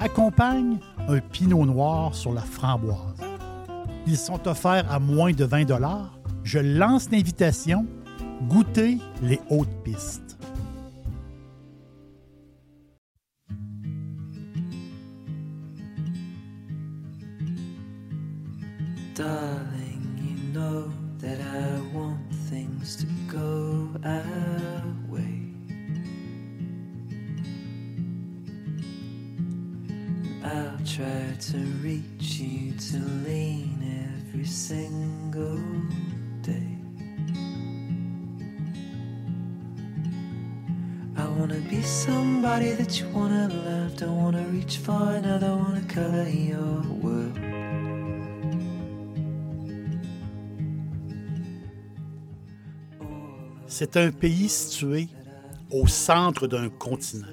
accompagne un pinot noir sur la framboise. Ils sont offerts à moins de 20 Je lance l'invitation. Goûtez les hautes pistes. C'est un pays situé au centre d'un continent.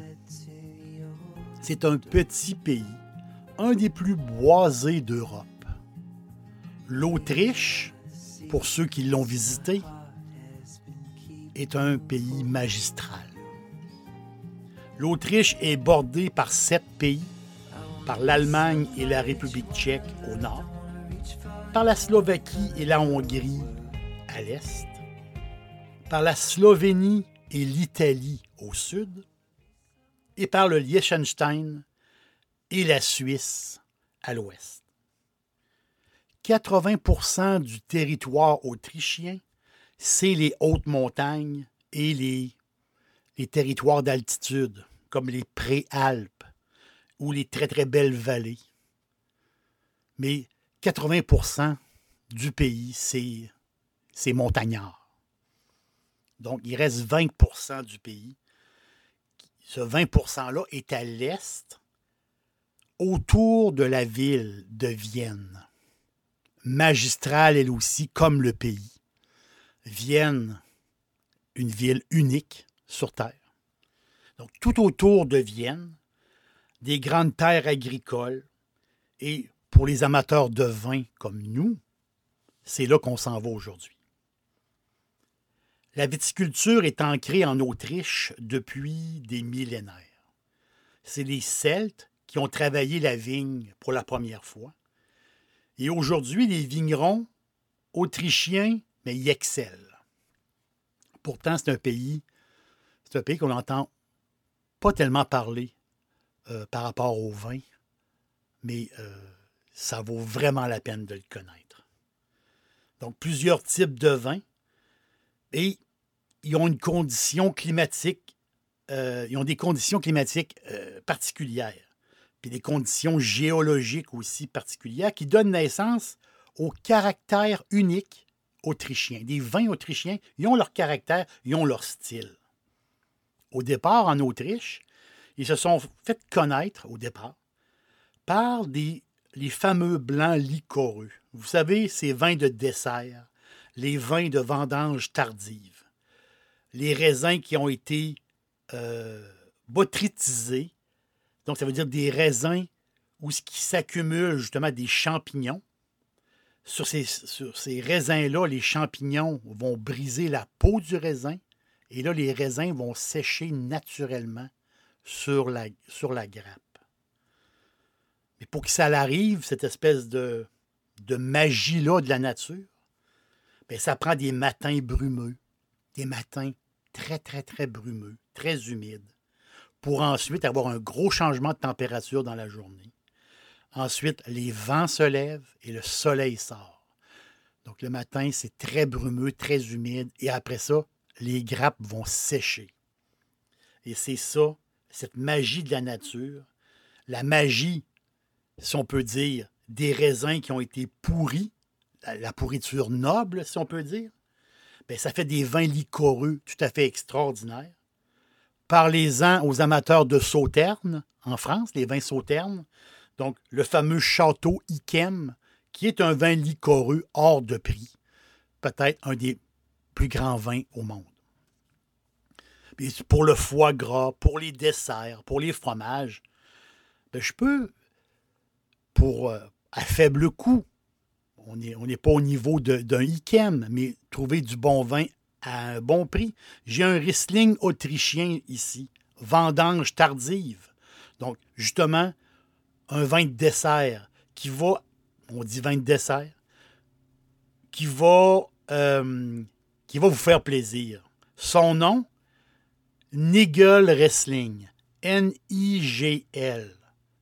C'est un petit pays, un des plus boisés d'Europe. L'Autriche, pour ceux qui l'ont visité, est un pays magistral. L'Autriche est bordée par sept pays, par l'Allemagne et la République tchèque au nord, par la Slovaquie et la Hongrie à l'est, par la Slovénie et l'Italie au sud, et par le Liechtenstein et la Suisse à l'ouest. 80% du territoire autrichien, c'est les hautes montagnes et les, territoires d'altitude, comme les préalpes ou les très très belles vallées. Mais 80% du pays, c'est, c'est montagnard. Donc, il reste 20% du pays. Ce 20 %-là est à l'est, autour de la ville de Vienne. Magistrale, elle aussi, comme le pays. Vienne, une ville unique sur Terre. Donc, tout autour de Vienne, des grandes terres agricoles. Et pour les amateurs de vin comme nous, c'est là qu'on s'en va aujourd'hui. La viticulture est ancrée en Autriche depuis des millénaires. C'est les Celtes qui ont travaillé la vigne pour la première fois. Et aujourd'hui, les vignerons autrichiens, mais ils excellent. Pourtant, c'est un pays, c'est un pays qu'on n'entend pas tellement parler euh, par rapport au vin, mais euh, ça vaut vraiment la peine de le connaître. Donc, plusieurs types de vins. Et ils ont une condition climatique, euh, ils ont des conditions climatiques particulières, puis des conditions géologiques aussi particulières qui donnent naissance au caractère unique autrichien. Des vins autrichiens, ils ont leur caractère, ils ont leur style. Au départ, en Autriche, ils se sont fait connaître, au départ, par des, les fameux blancs liquoreux. Vous savez, ces vins de dessert, les vins de vendange tardive les raisins qui ont été euh, botrytisés. Donc, ça veut dire des raisins où ce qui s'accumule justement des champignons. Sur ces, raisins-là, les champignons vont briser la peau du raisin et là, les raisins vont sécher naturellement sur la, grappe. Mais pour que ça arrive, cette espèce de, de magie-là de la nature, bien, ça prend des matins brumeux, des matins très, très, très brumeux, très humide, pour ensuite avoir un gros changement de température dans la journée. Ensuite, les vents se lèvent et le soleil sort. Donc le matin, c'est très brumeux, très humide, et après ça, les grappes vont sécher. Et c'est ça, cette magie de la nature, la magie, si on peut dire, des raisins qui ont été pourris, la pourriture noble, si on peut dire, ben, ça fait des vins liquoreux tout à fait extraordinaires. Parlez-en aux amateurs de sauterne en France, les vins sauternes. Donc, le fameux château Ikem, qui est un vin liquoreux hors de prix. Peut-être un des plus grands vins au monde. Puis pour le foie gras, pour les desserts, pour les fromages, ben, je peux, pour euh, à faible coût, on n'est on pas au niveau d'un Ikem, mais trouver du bon vin à un bon prix. J'ai un Riesling autrichien ici, vendange tardive. Donc, justement, un vin de dessert qui va, on dit vin de dessert, qui va, euh, qui va vous faire plaisir. Son nom, Nigel Wrestling. N-I-G-L.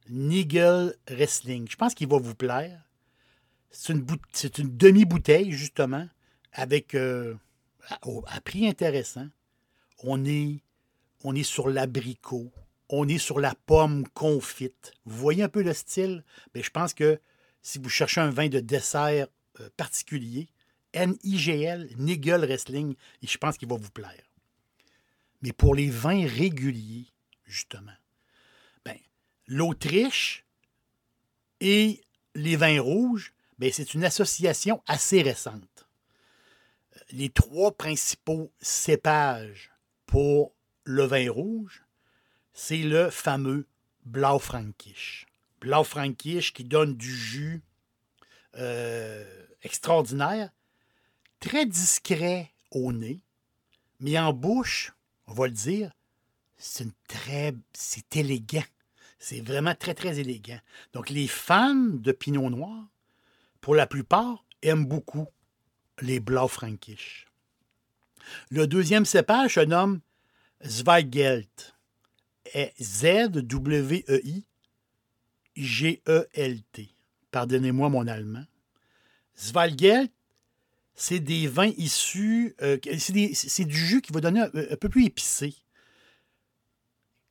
Nigel Wrestling. Je pense qu'il va vous plaire. C'est une, une demi-bouteille, justement, avec euh, à, prix intéressant. On est, on est sur l'abricot. On est sur la pomme confite. Vous voyez un peu le style? Bien, je pense que si vous cherchez un vin de dessert euh, particulier, N-I-G-L, Nigel Wrestling, je pense qu'il va vous plaire. Mais pour les vins réguliers, justement, ben, l'Autriche et les vins rouges, ben, c'est une association assez récente. Les trois principaux cépages pour le vin rouge, c'est le fameux Blaufränkisch. Blaufränkisch qui donne du jus euh, extraordinaire, très discret au nez, mais en bouche, on va le dire, c'est très, c'est élégant. C'est vraiment très, très élégant. Donc, les fans de Pinot Noir, pour la plupart, aiment beaucoup les Blaufränkisch. Le deuxième cépage se nomme Zweigelt. Z-W-E-I-G-E-L-T. Pardonnez-moi mon allemand. Zweigelt, c'est des vins issus. euh, c'est du jus qui va donner un, peu plus épicé.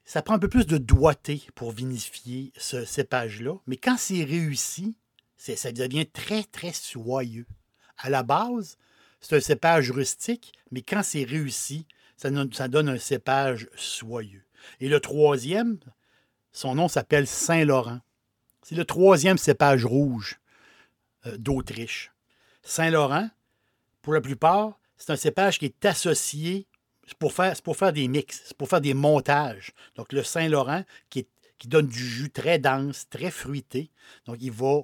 Ça prend un peu plus de doigté pour vinifier ce cépage-là. Mais quand c'est réussi, ça devient très, très soyeux. À la base, c'est un cépage rustique, mais quand c'est réussi, ça donne, un cépage soyeux. Et le troisième, son nom s'appelle Saint-Laurent. C'est le troisième cépage rouge euh, d'Autriche. Saint-Laurent, pour la plupart, c'est un cépage qui est associé c'est pour faire, pour faire des mix, c'est pour faire des montages. Donc, le Saint-Laurent, qui, qui donne du jus très dense, très fruité. Donc, il va,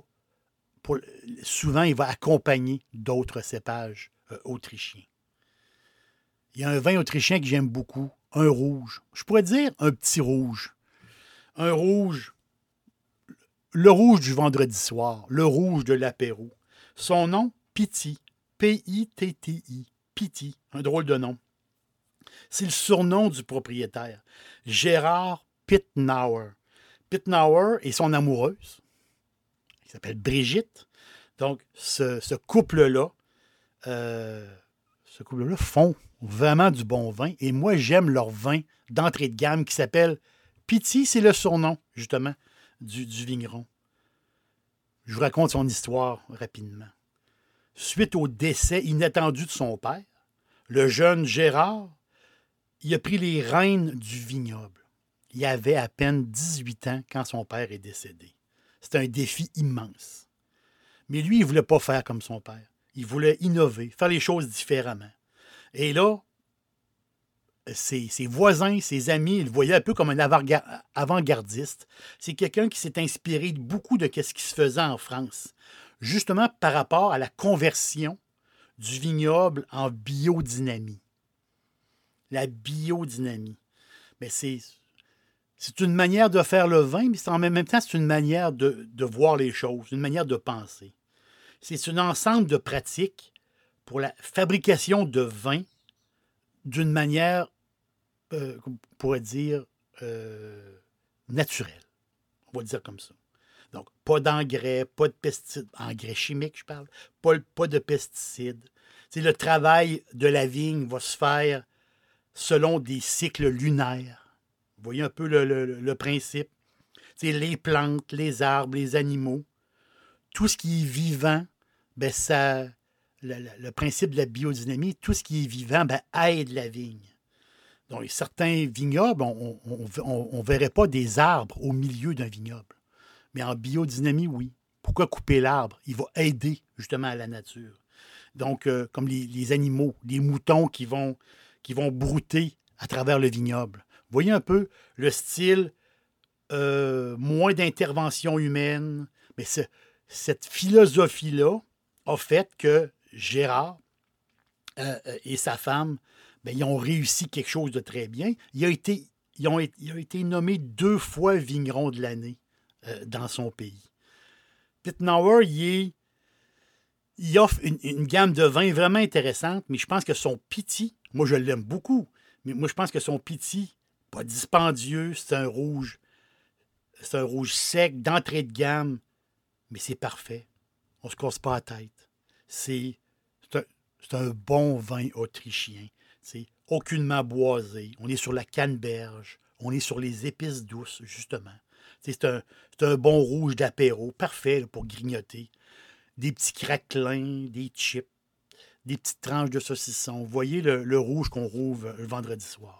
souvent, il va accompagner d'autres cépages euh, autrichiens. Il y a un vin autrichien que j'aime beaucoup, un rouge. Je pourrais dire un petit rouge. Un rouge, le rouge du vendredi soir, le rouge de l'apéro. Son nom, Piti. P-I-T-T-I. Piti, un drôle de nom. C'est le surnom du propriétaire, Gérard Pittnauer. Pittnauer et son amoureuse, qui s'appelle Brigitte. Donc, ce, couple-là, euh, ce couple-là font vraiment du bon vin. Et moi, j'aime leur vin d'entrée de gamme qui s'appelle Piti, c'est le surnom, justement, du, du vigneron. Je vous raconte son histoire rapidement. Suite au décès inattendu de son père, le jeune Gérard, il a pris les rênes du vignoble. Il avait à peine 18 ans quand son père est décédé. C'était un défi immense. Mais lui, il ne voulait pas faire comme son père. Il voulait innover, faire les choses différemment. Et là, ses, voisins, ses amis, ils le voyaient un peu comme un avant-gar- avant-gardiste. C'est quelqu'un qui s'est inspiré de beaucoup de ce qui se faisait en France, justement par rapport à la conversion du vignoble en biodynamie. La biodynamie. Mais c'est, c'est une manière de faire le vin, mais en même temps, c'est une manière de, voir les choses, une manière de penser. C'est un ensemble de pratiques pour la fabrication de vin d'une manière, euh, on pourrait dire, euh, naturelle. On va dire comme ça. Donc, pas d'engrais, pas de pesticides, engrais chimiques, je parle, pas, de pesticides. Le travail de la vigne va se faire selon des cycles lunaires. Vous voyez un peu le, principe. C'est les plantes, les arbres, les animaux, tout ce qui est vivant, ben le, principe de la biodynamie, tout ce qui est vivant ben, aide la vigne. Donc, certains vignobles, on ne verrait pas des arbres au milieu d'un vignoble. Mais en biodynamie, oui. Pourquoi couper l'arbre? Il va aider justement à la nature. Donc, euh, comme les, animaux, les moutons qui vont, qui vont brouter à travers le vignoble. Voyez un peu le style euh, moins d'intervention humaine, mais cette philosophie-là a fait que Gérard euh, et sa femme, ben, ils ont réussi quelque chose de très bien. Il a été, ils ont, été nommé deux fois vigneron de l'année dans son pays. Pittenauer, il, il offre une, gamme de vins vraiment intéressante, mais je pense que son piti, moi je l'aime beaucoup, mais moi je pense que son piti, pas dispendieux, c'est un rouge, c'est un rouge sec, d'entrée de gamme, mais c'est parfait. On ne se casse pas la tête. C'est un, bon vin autrichien. C'est aucunement boisé. On est sur la canneberge. On est sur les épices douces, justement. C'est un, un, bon rouge d'apéro, parfait pour grignoter. Des petits craquelins, des chips, des petites tranches de saucisson. Vous voyez le, rouge qu'on rouvre le vendredi soir.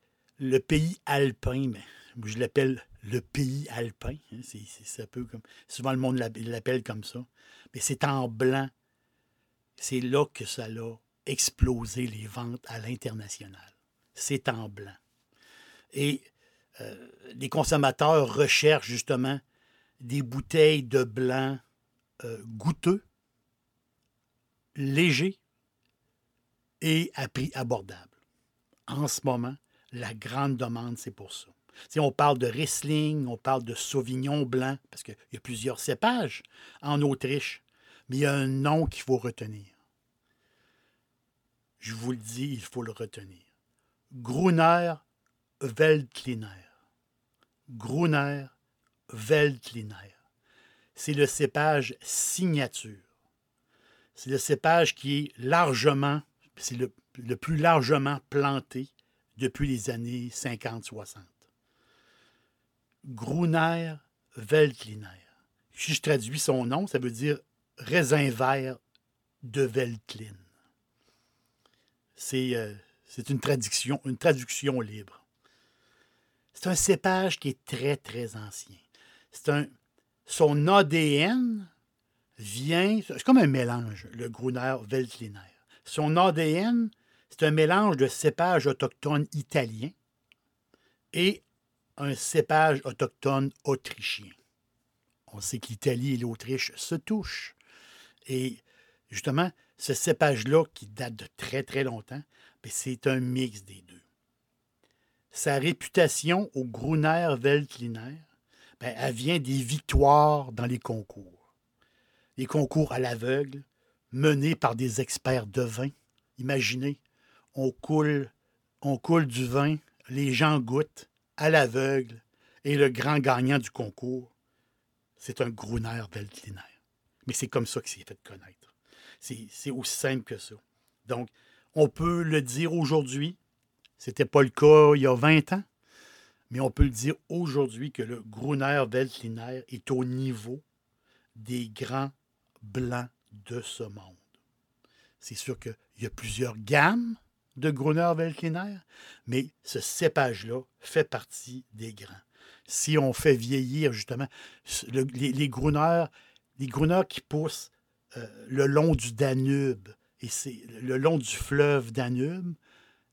le pays alpin, mais je l'appelle le pays alpin. Hein, c'est, peu comme. Souvent, le monde l'appelle comme ça. Mais c'est en blanc. C'est là que ça a explosé les ventes à l'international. C'est en blanc. Et euh, les consommateurs recherchent justement des bouteilles de blanc euh, goûteux, légers et à prix abordable. En ce moment, la grande demande, c'est pour ça. Si on parle de Riesling, on parle de Sauvignon blanc, parce qu'il y a plusieurs cépages en Autriche, mais il y a un nom qu'il faut retenir. Je vous le dis, il faut le retenir. Gruner Veltliner. Gruner Veltliner. C'est le cépage signature. C'est le cépage qui est largement, c'est le, plus largement planté depuis les années 50-60. Gruner Veltliner. Si je traduis son nom, ça veut dire raisin vert de Veltlin. C'est euh, une traduction, une traduction libre. C'est un cépage qui est très, très ancien. C'est un, son ADN vient, c'est comme un mélange, le Gruner Veltliner. Son ADN, c'est un mélange de cépages autochtones italiens et un cépage autochtone autrichien. On sait que l'Italie et l'Autriche se touchent. Et justement, ce cépage-là, qui date de très, très longtemps, ben, c'est un mix des deux sa réputation au Gruner Veltliner, ben, elle vient des victoires dans les concours. Les concours à l'aveugle, menés par des experts de vin. Imaginez, on coule, du vin, les gens goûtent à l'aveugle, et le grand gagnant du concours, c'est un Gruner Veltliner. Mais c'est comme ça qu'il s'est fait connaître. C'est aussi simple que ça. Donc, on peut le dire aujourd'hui, ce n'était pas le cas il y a 20 ans. Mais on peut le dire aujourd'hui que le Gruner Veltliner est au niveau des grands blancs de ce monde. C'est sûr qu'il y a plusieurs gammes de Gruner Veltliner, mais ce cépage-là fait partie des grands. Si on fait vieillir justement les, les les Gruner qui poussent euh, le long du Danube, et c'est le long du fleuve Danube,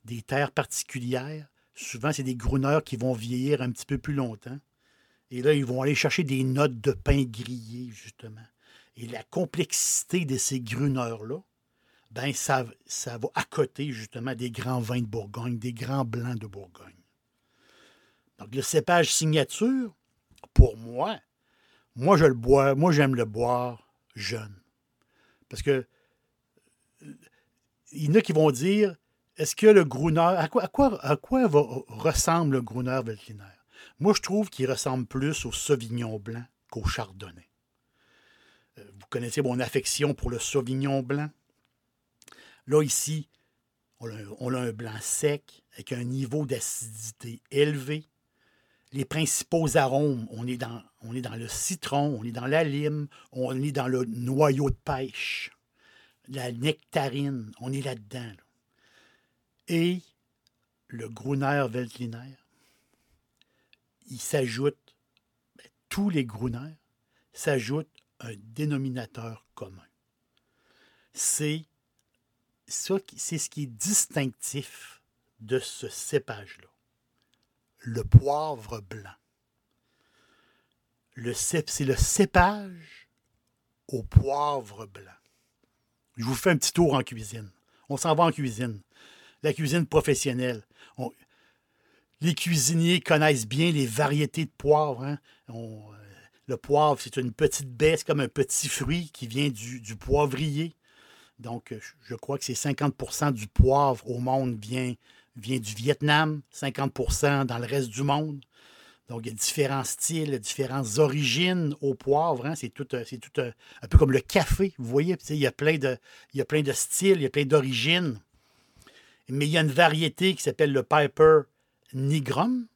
des terres particulières. Souvent, c'est des grouneurs qui vont vieillir un petit peu plus longtemps. Et là, ils vont aller chercher des notes de pain grillé, justement. Et la complexité de ces gruneurs-là, ben ça, ça va à côté, justement, des grands vins de Bourgogne, des grands blancs de Bourgogne. Donc, le cépage signature, pour moi, moi, je le bois, moi, j'aime le boire jeune. Parce que il y en a qui vont dire est-ce que le Gruner, à quoi, à quoi, ressemble le Gruner Veltliner? Moi, je trouve qu'il ressemble plus au Sauvignon blanc qu'au chardonnay. Euh, Vous connaissez mon affection pour le sauvignon blanc. Là, ici, on a, un- blanc sec avec un niveau d'acidité élevé. Les principaux arômes, on est, dans, le citron, on est dans la lime, on est dans le noyau de pêche, la nectarine, on est là-dedans. là. Et le Gruner Veltliner, il s'ajoute, ben, tous les Gruner s'ajoutent un dénominateur commun. C'est ça c'est ce qui est distinctif de ce cépage-là. Le poivre blanc. Le cép- c'est le cépage au poivre blanc. Je vous fais un petit tour en cuisine. On s'en va en cuisine. La cuisine professionnelle. On- les cuisiniers connaissent bien les variétés de poivre. hein. Euh, le poivre, c'est une petite baie, c'est comme un petit fruit qui vient du poivrier. Donc, euh, je- crois que c'est 50% du poivre au monde vient, du Vietnam, 50% dans le reste du monde. Donc, il y a différents styles, différentes origines au poivre. hein. C'est tout, euh, euh, un peu comme le café. Vous voyez, il y a plein de, styles, il y a plein d'origines. Mais il y a une variété qui s'appelle le Piper nigrum.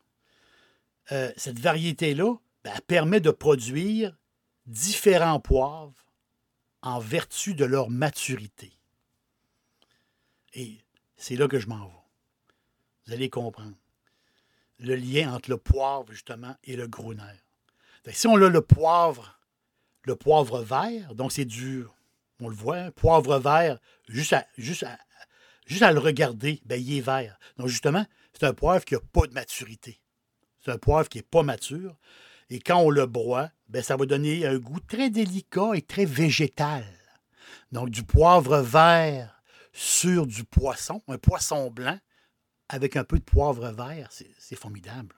Cette variété-là, ben, permet de produire différents poivres en vertu de leur maturité. Et c'est là que je m'en vais. Vous allez comprendre. Le lien entre le poivre, justement, et le. Fait que Si on a le poivre, le poivre vert, donc c'est du, on le voit, hein, poivre vert, juste à, juste juste à le regarder, ben, il est vert. Donc justement, c'est un poivre qui n'a pas de maturité. C'est un poivre qui n'est pas mature. Et quand on le broie, ben, ça va donner un goût très délicat et très végétal. Donc, du poivre vert sur du poisson, un poisson blanc, avec un peu de poivre vert, c'est formidable.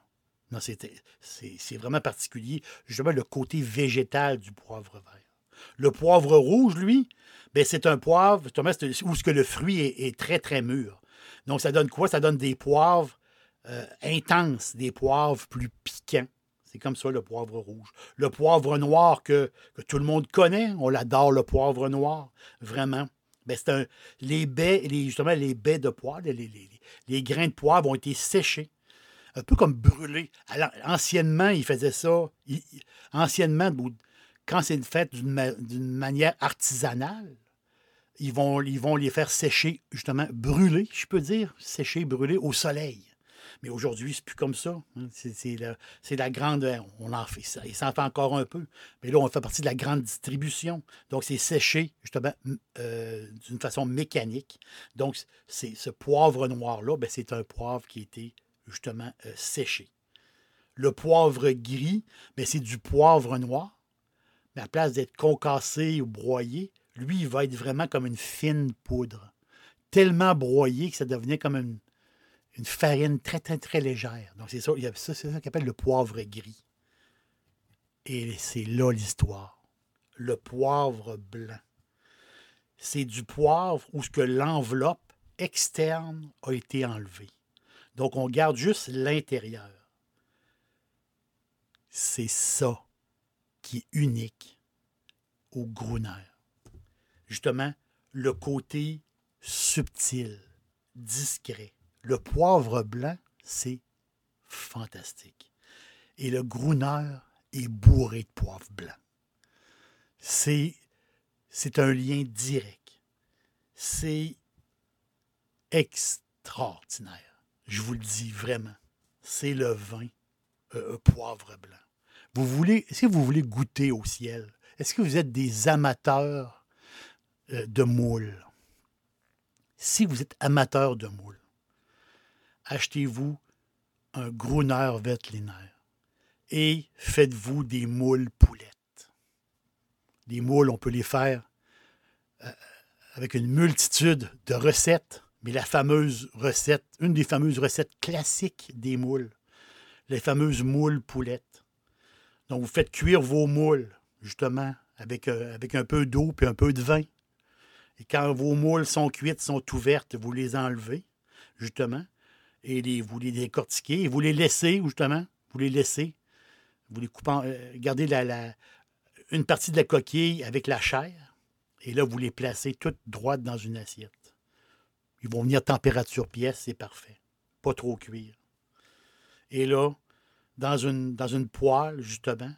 Non, c'est vraiment particulier. Justement, le côté végétal du poivre vert. Le poivre rouge, lui, ben, c'est un poivre où que le fruit est, est très, très mûr. Donc, ça donne quoi? Ça donne des poivres euh, intenses, des poivres plus piquants. C'est comme ça le poivre rouge. Le poivre noir que, tout le monde connaît, on l'adore, le poivre noir, vraiment. C'est un, les baies, justement, les baies de poivre, les, les- les- grains de poivre ont été séchés, un peu comme brûlés. Anciennement, ils faisaient ça. anciennement, quand c'est fait d'une manière artisanale, ils vont, ils vont les faire sécher, justement, brûler, je peux dire, sécher, brûler au soleil. Mais aujourd'hui, c'est plus comme ça. hein. C'est la, grande. On en fait ça. Il s'en fait encore un peu. Mais là, on fait partie de la grande distribution. Donc, c'est séché, justement, euh, d'une façon mécanique. Donc, ce poivre noir-là, ben, c'est un poivre qui a été, justement, euh, séché. Le poivre gris, ben, c'est du poivre noir. Mais à place d'être concassé ou broyé, lui, il va être vraiment comme une fine poudre. Tellement broyé que ça devenait comme une, une farine très, très, très légère. Donc, c'est ça, qu'on appelle le poivre gris. Et c'est là l'histoire. Le poivre blanc. C'est du poivre où ce que l'enveloppe externe a été enlevée. Donc, on garde juste l'intérieur. C'est ça qui est unique au Gruner. Justement, le côté subtil, discret. Le poivre blanc, c'est fantastique. Et le Gruner est bourré de poivre blanc. C'est, c'est un lien direct. C'est extraordinaire. Je vous le dis vraiment. C'est le vin euh, poivre blanc. Vous voulez, que vous voulez goûter au ciel? Est-ce que vous êtes des amateurs euh, de moules? Si vous êtes amateur de moules, achetez-vous un Gruner Veltliner et faites-vous des moules poulettes. Les moules, on peut les faire euh, avec une multitude de recettes, mais la fameuse recette, une des fameuses recettes classiques des moules, les fameuses moules poulettes. Donc, vous faites cuire vos moules, justement, avec, euh, avec un peu d'eau puis un peu de vin. Et quand vos moules sont cuites, sont ouvertes, vous les enlevez, justement, et vous les décortiquez, et vous les laissez, justement, vous les laissez? Vous les coupez, euh, gardez la- une partie de la coquille avec la chair, et là, vous les placez toutes droites dans une assiette. Ils vont venir température pièce, c'est parfait. Pas trop cuire. Et là, dans une, dans une poêle, justement,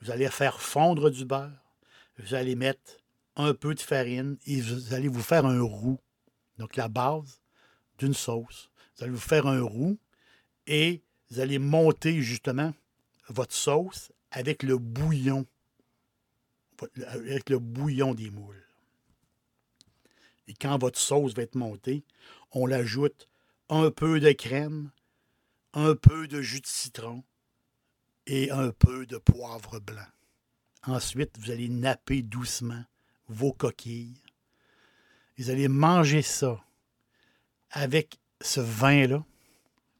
vous allez faire fondre du beurre. Vous allez mettre un peu de farine et vous allez vous faire un roux. Donc, la base d'une sauce. Vous allez vous faire un roux et vous allez monter, justement, votre sauce avec le bouillon. Avec le bouillon des moules. Et quand votre sauce va être montée, on l'ajoute un peu de crème, un peu de jus de citron et un peu de poivre blanc. Ensuite, vous allez napper doucement vos coquilles. Vous allez manger ça avec ce vin-là.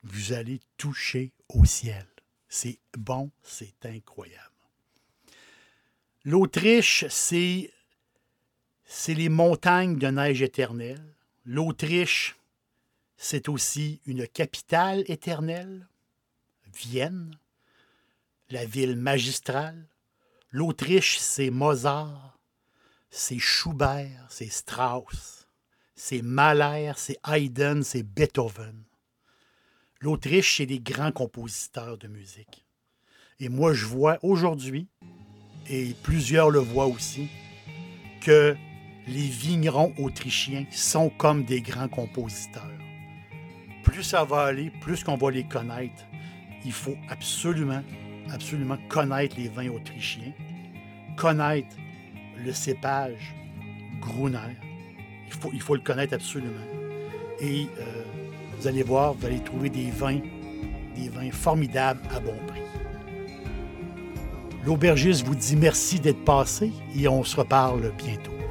Vous allez toucher au ciel. C'est bon, c'est incroyable. L'Autriche, c'est c'est les montagnes de neige éternelle. L'Autriche, c'est aussi une capitale éternelle, Vienne, la ville magistrale. L'Autriche, c'est Mozart, c'est Schubert, c'est Strauss, c'est Mahler, c'est Haydn, c'est Beethoven. L'Autriche, c'est des grands compositeurs de musique. Et moi, je vois aujourd'hui, et plusieurs le voient aussi, que les vignerons autrichiens sont comme des grands compositeurs. Plus ça va aller, plus qu'on va les connaître. Il faut absolument, absolument connaître les vins autrichiens, connaître le cépage Gruner. Il faut, le connaître absolument. Et euh, vous allez voir, vous allez trouver des vins, des vins formidables à bon prix. L'aubergiste vous dit merci d'être passé et on se reparle bientôt.